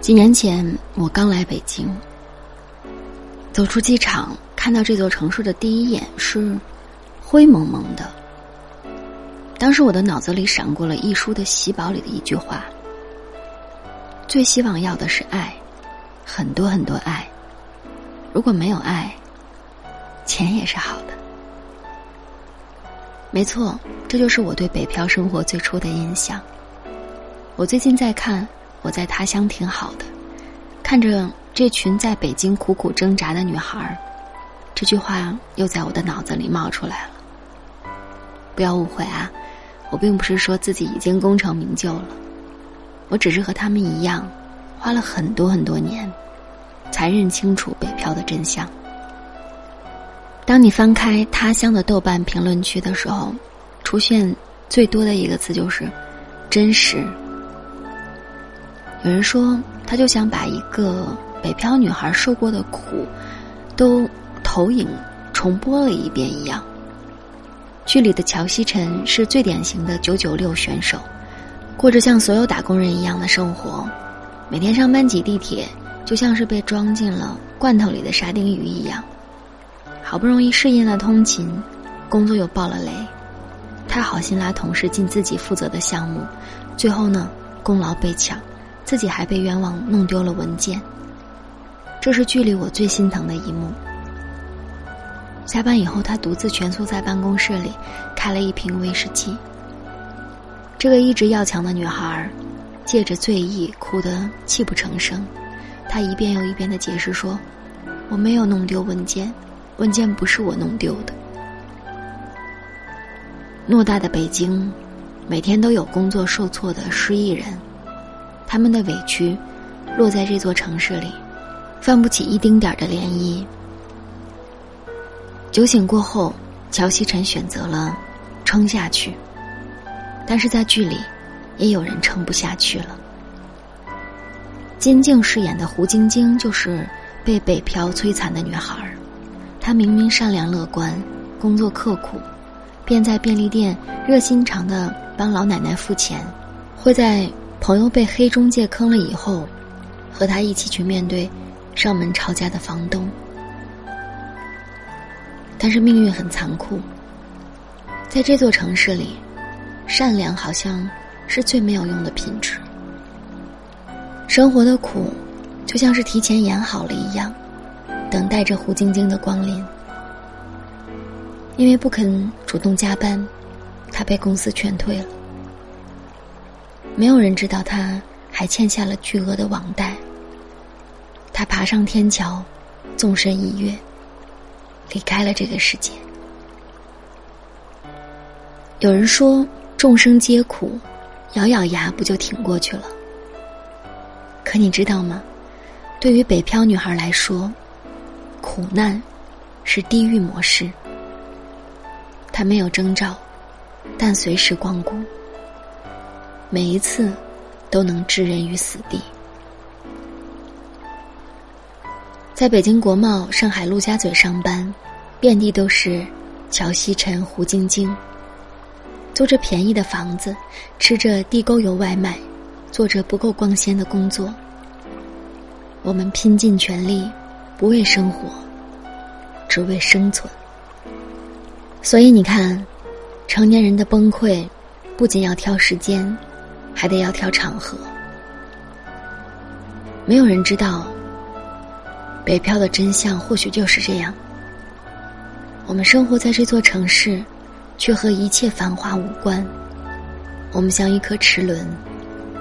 几年前，我刚来北京，走出机场，看到这座城市的第一眼是灰蒙蒙的。当时我的脑子里闪过了一书的喜宝里的一句话：“最希望要的是爱，很多很多爱。如果没有爱，钱也是好的。”没错，这就是我对北漂生活最初的印象。我最近在看。我在他乡挺好的，看着这群在北京苦苦挣扎的女孩儿，这句话又在我的脑子里冒出来了。不要误会啊，我并不是说自己已经功成名就了，我只是和他们一样，花了很多很多年，才认清楚北漂的真相。当你翻开他乡的豆瓣评论区的时候，出现最多的一个词就是“真实”。有人说，他就想把一个北漂女孩受过的苦，都投影重播了一遍一样。剧里的乔西晨是最典型的九九六选手，过着像所有打工人一样的生活，每天上班挤地铁，就像是被装进了罐头里的沙丁鱼一样。好不容易适应了通勤，工作又爆了雷，他好心拉同事进自己负责的项目，最后呢，功劳被抢。自己还被冤枉弄丢了文件，这是剧里我最心疼的一幕。下班以后，他独自蜷缩在办公室里，开了一瓶威士忌。这个一直要强的女孩，借着醉意哭得泣不成声。她一遍又一遍的解释说：“我没有弄丢文件，文件不是我弄丢的。”偌大的北京，每天都有工作受挫的失意人。他们的委屈，落在这座城市里，泛不起一丁点儿的涟漪。酒醒过后，乔西晨选择了撑下去，但是在剧里，也有人撑不下去了。金靖饰演的胡晶晶就是被北漂摧残的女孩儿，他明明善良乐观，工作刻苦，便在便利店热心肠的帮老奶奶付钱，会在。朋友被黑中介坑了以后，和他一起去面对上门吵架的房东。但是命运很残酷，在这座城市里，善良好像是最没有用的品质。生活的苦，就像是提前演好了一样，等待着胡晶晶的光临。因为不肯主动加班，他被公司劝退了。没有人知道他还欠下了巨额的网贷。他爬上天桥，纵身一跃，离开了这个世界。有人说众生皆苦，咬咬牙不就挺过去了？可你知道吗？对于北漂女孩来说，苦难是地狱模式。它没有征兆，但随时光顾。每一次，都能置人于死地。在北京国贸、上海陆家嘴上班，遍地都是乔西晨、胡晶晶。租着便宜的房子，吃着地沟油外卖，做着不够光鲜的工作。我们拼尽全力，不为生活，只为生存。所以你看，成年人的崩溃，不仅要挑时间。还得要挑场合，没有人知道北漂的真相，或许就是这样。我们生活在这座城市，却和一切繁华无关。我们像一颗齿轮，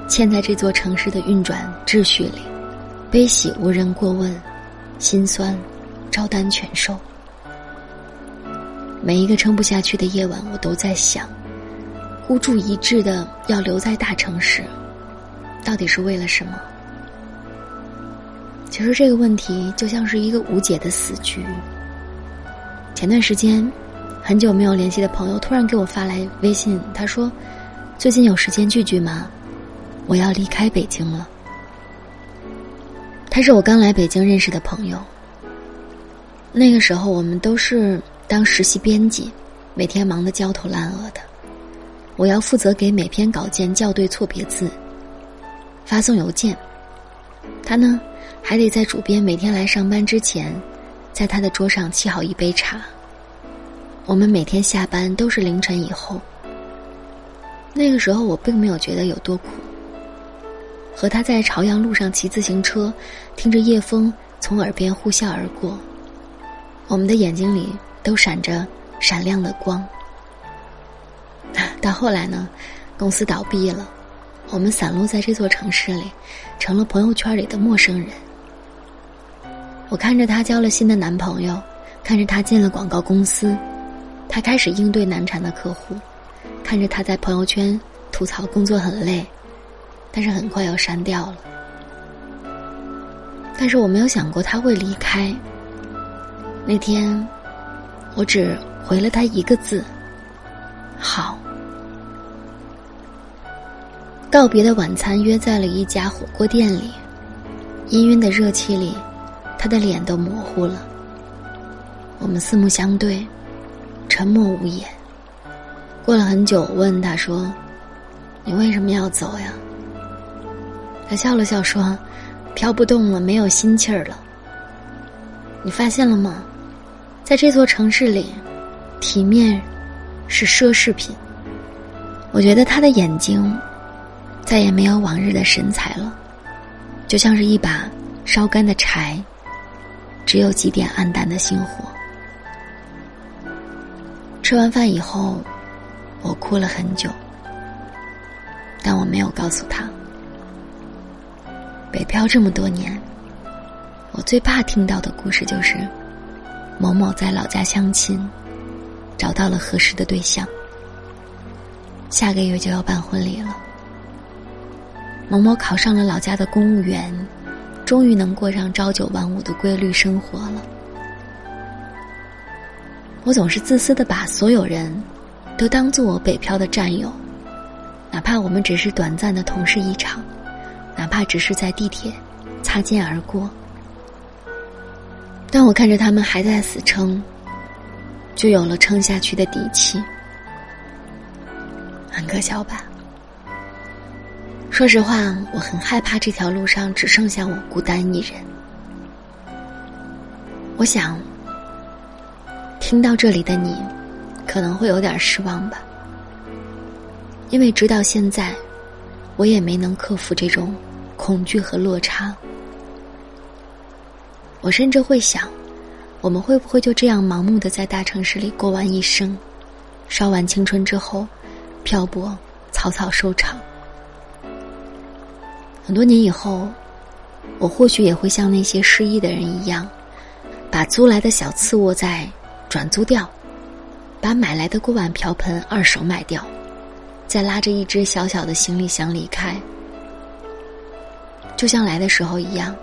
嵌在这座城市的运转秩序里，悲喜无人过问，心酸照单全收。每一个撑不下去的夜晚，我都在想。孤注一掷的要留在大城市，到底是为了什么？其实这个问题就像是一个无解的死局。前段时间，很久没有联系的朋友突然给我发来微信，他说：“最近有时间聚聚吗？我要离开北京了。”他是我刚来北京认识的朋友。那个时候我们都是当实习编辑，每天忙得焦头烂额的。我要负责给每篇稿件校对错别字，发送邮件。他呢，还得在主编每天来上班之前，在他的桌上沏好一杯茶。我们每天下班都是凌晨以后。那个时候我并没有觉得有多苦。和他在朝阳路上骑自行车，听着夜风从耳边呼啸而过，我们的眼睛里都闪着闪亮的光。到后来呢，公司倒闭了，我们散落在这座城市里，成了朋友圈里的陌生人。我看着她交了新的男朋友，看着她进了广告公司。他开始应对难缠的客户，看着他在朋友圈吐槽工作很累，但是很快又删掉了。但是我没有想过他会离开。那天，我只回了他一个字：好。告别的晚餐约在了一家火锅店里，氤氲的热气里，他的脸都模糊了。我们四目相对。沉默无言。过了很久，我问他说：“你为什么要走呀？”他笑了笑说：“飘不动了，没有心气儿了。”你发现了吗？在这座城市里，体面是奢侈品。我觉得他的眼睛再也没有往日的神采了，就像是一把烧干的柴，只有几点暗淡的星火。吃完饭以后，我哭了很久，但我没有告诉他。北漂这么多年，我最怕听到的故事就是，某某在老家相亲，找到了合适的对象，下个月就要办婚礼了。某某考上了老家的公务员，终于能过上朝九晚五的规律生活了。我总是自私的把所有人都当做我北漂的战友，哪怕我们只是短暂的同事一场，哪怕只是在地铁擦肩而过。当我看着他们还在死撑，就有了撑下去的底气。很可笑吧？说实话，我很害怕这条路上只剩下我孤单一人。我想。听到这里的你，可能会有点失望吧，因为直到现在，我也没能克服这种恐惧和落差。我甚至会想，我们会不会就这样盲目的在大城市里过完一生，烧完青春之后，漂泊草草收场？很多年以后，我或许也会像那些失意的人一样，把租来的小次卧在。转租掉，把买来的锅碗瓢盆二手卖掉，再拉着一只小小的行李箱离开，就像来的时候一样。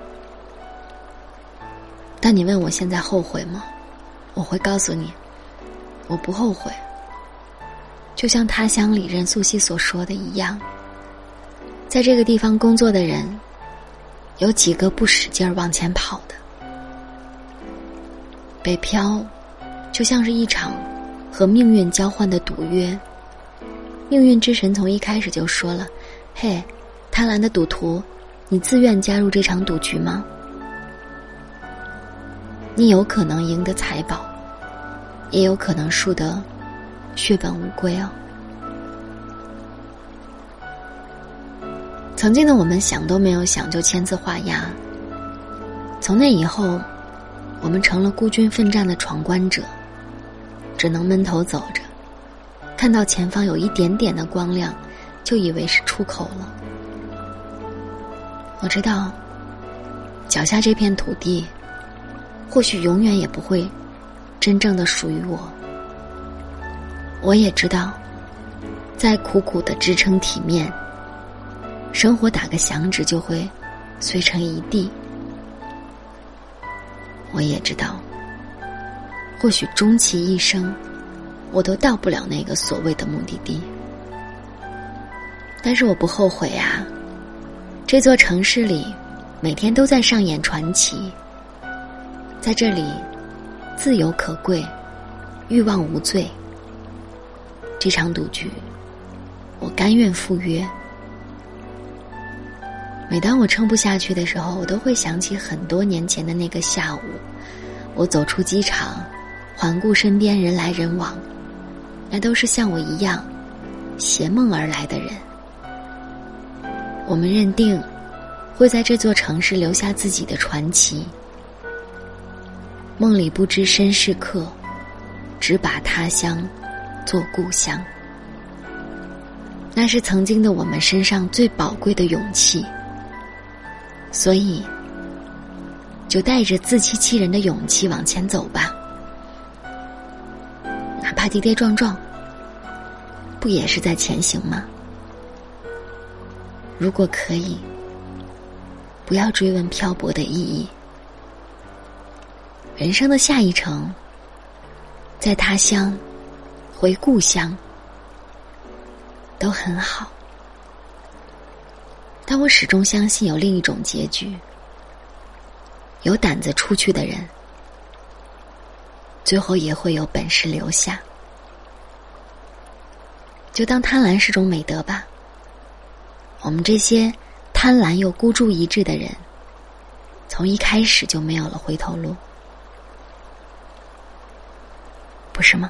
但你问我现在后悔吗？我会告诉你，我不后悔。就像他乡里任素汐所说的一样，在这个地方工作的人，有几个不使劲儿往前跑的？北漂。就像是一场和命运交换的赌约。命运之神从一开始就说了：“嘿，贪婪的赌徒，你自愿加入这场赌局吗？你有可能赢得财宝，也有可能输得血本无归哦。”曾经的我们想都没有想就签字画押。从那以后，我们成了孤军奋战的闯关者。只能闷头走着，看到前方有一点点的光亮，就以为是出口了。我知道，脚下这片土地，或许永远也不会真正的属于我。我也知道，再苦苦的支撑体面，生活打个响指就会碎成一地。我也知道。或许终其一生，我都到不了那个所谓的目的地。但是我不后悔啊！这座城市里，每天都在上演传奇。在这里，自由可贵，欲望无罪。这场赌局，我甘愿赴约。每当我撑不下去的时候，我都会想起很多年前的那个下午，我走出机场，环顾身边人来人往，那都是像我一样携梦而来的人。我们认定会在这座城市留下自己的传奇。梦里不知身是客，只把他乡做故乡。那是曾经的我们身上最宝贵的勇气。所以，就带着自欺欺人的勇气往前走吧，哪怕跌跌撞撞，不也是在前行吗？如果可以，不要追问漂泊的意义，人生的下一程，在他乡，回故乡，都很好。但我始终相信有另一种结局。有胆子出去的人，最后也会有本事留下。就当贪婪是种美德吧。我们这些贪婪又孤注一掷的人，从一开始就没有了回头路，不是吗？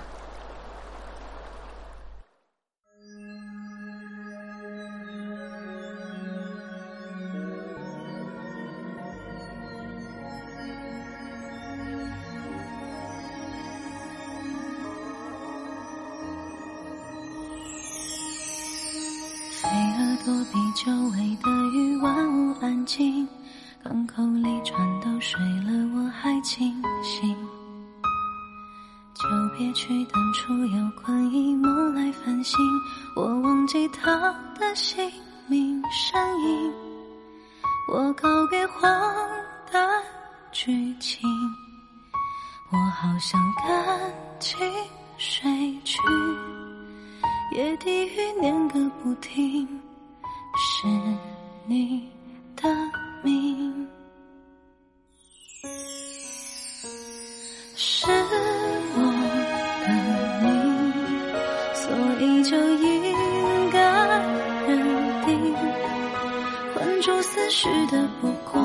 躲避久违的雨，万物安静，港口里船都睡了，我还清醒。就别去，当初有困意，梦来繁星，我忘记他的姓名身影。我告别荒诞剧情，我好想赶紧睡去，夜低语念个不停。是你的名，是我的命，所以就应该认定，困住思绪的不过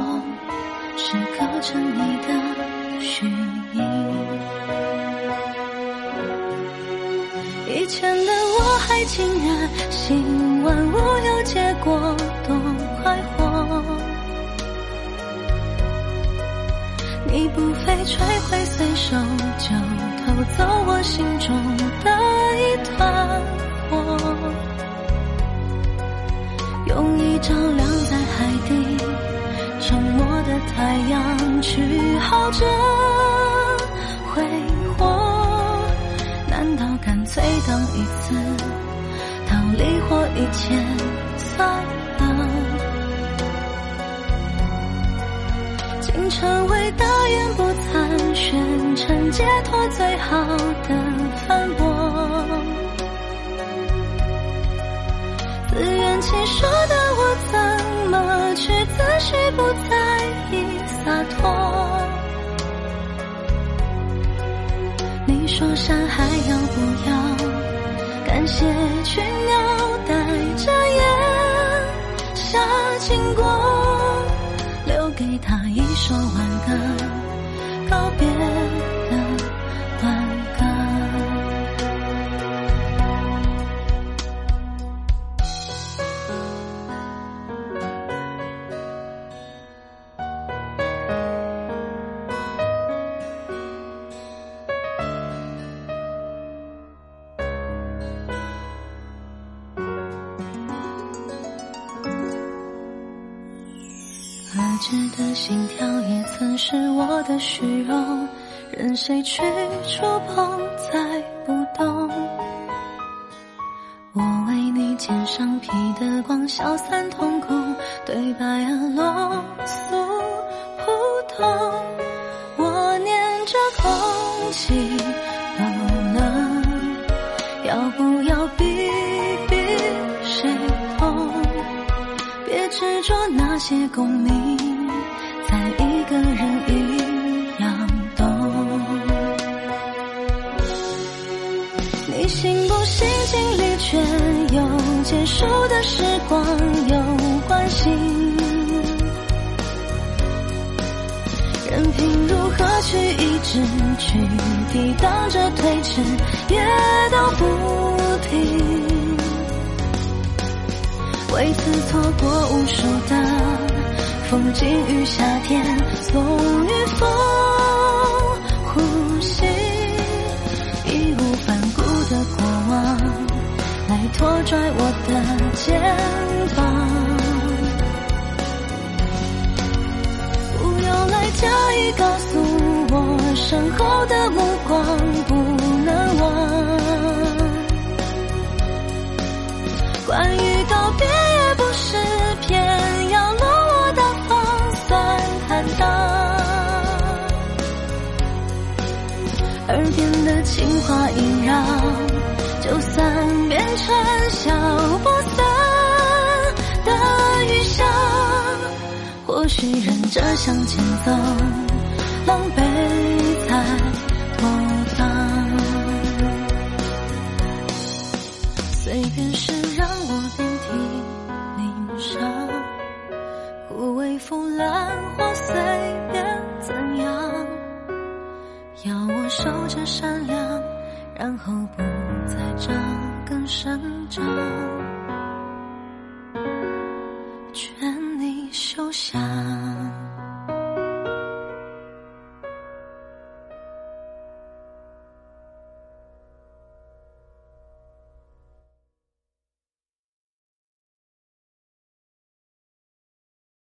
是构成你的虚影。以前的我还竟然结果，多快活。你不费吹灰随手就偷走我心中的一团火，用一照亮在海底沉没的太阳，去好着挥霍。难道干脆当一次逃离或一切成为大言不惭，宣称解脱最好的反驳。自圆其说的我，怎么去自诩不在意洒脱？你说山还要不要？感谢群鸟带着烟下经过，说完直的心跳也曾是我的虚荣，任谁去触碰再不动。我为你肩上披的光，消散瞳孔，对白而落俗普通。我念着空气都冷，要不要比比谁痛？别执着那些功名。爱一个人一样懂，你信不信经历却又结束的时光有关系。任凭如何去抑制，去抵挡着推迟，也都不停。为此错过无数的风景与夏天，风与风呼吸，义无反顾的过往，来拖拽我的肩膀。不要来加以告诉我，身后的目光不能忘。关于告别。情话萦绕，就算变成消不散的雨下，或许忍着向前走，狼狈才妥当。随便是让我遍体鳞伤，枯萎腐烂或随便怎样。守着善良，然后不再扎根生长。却。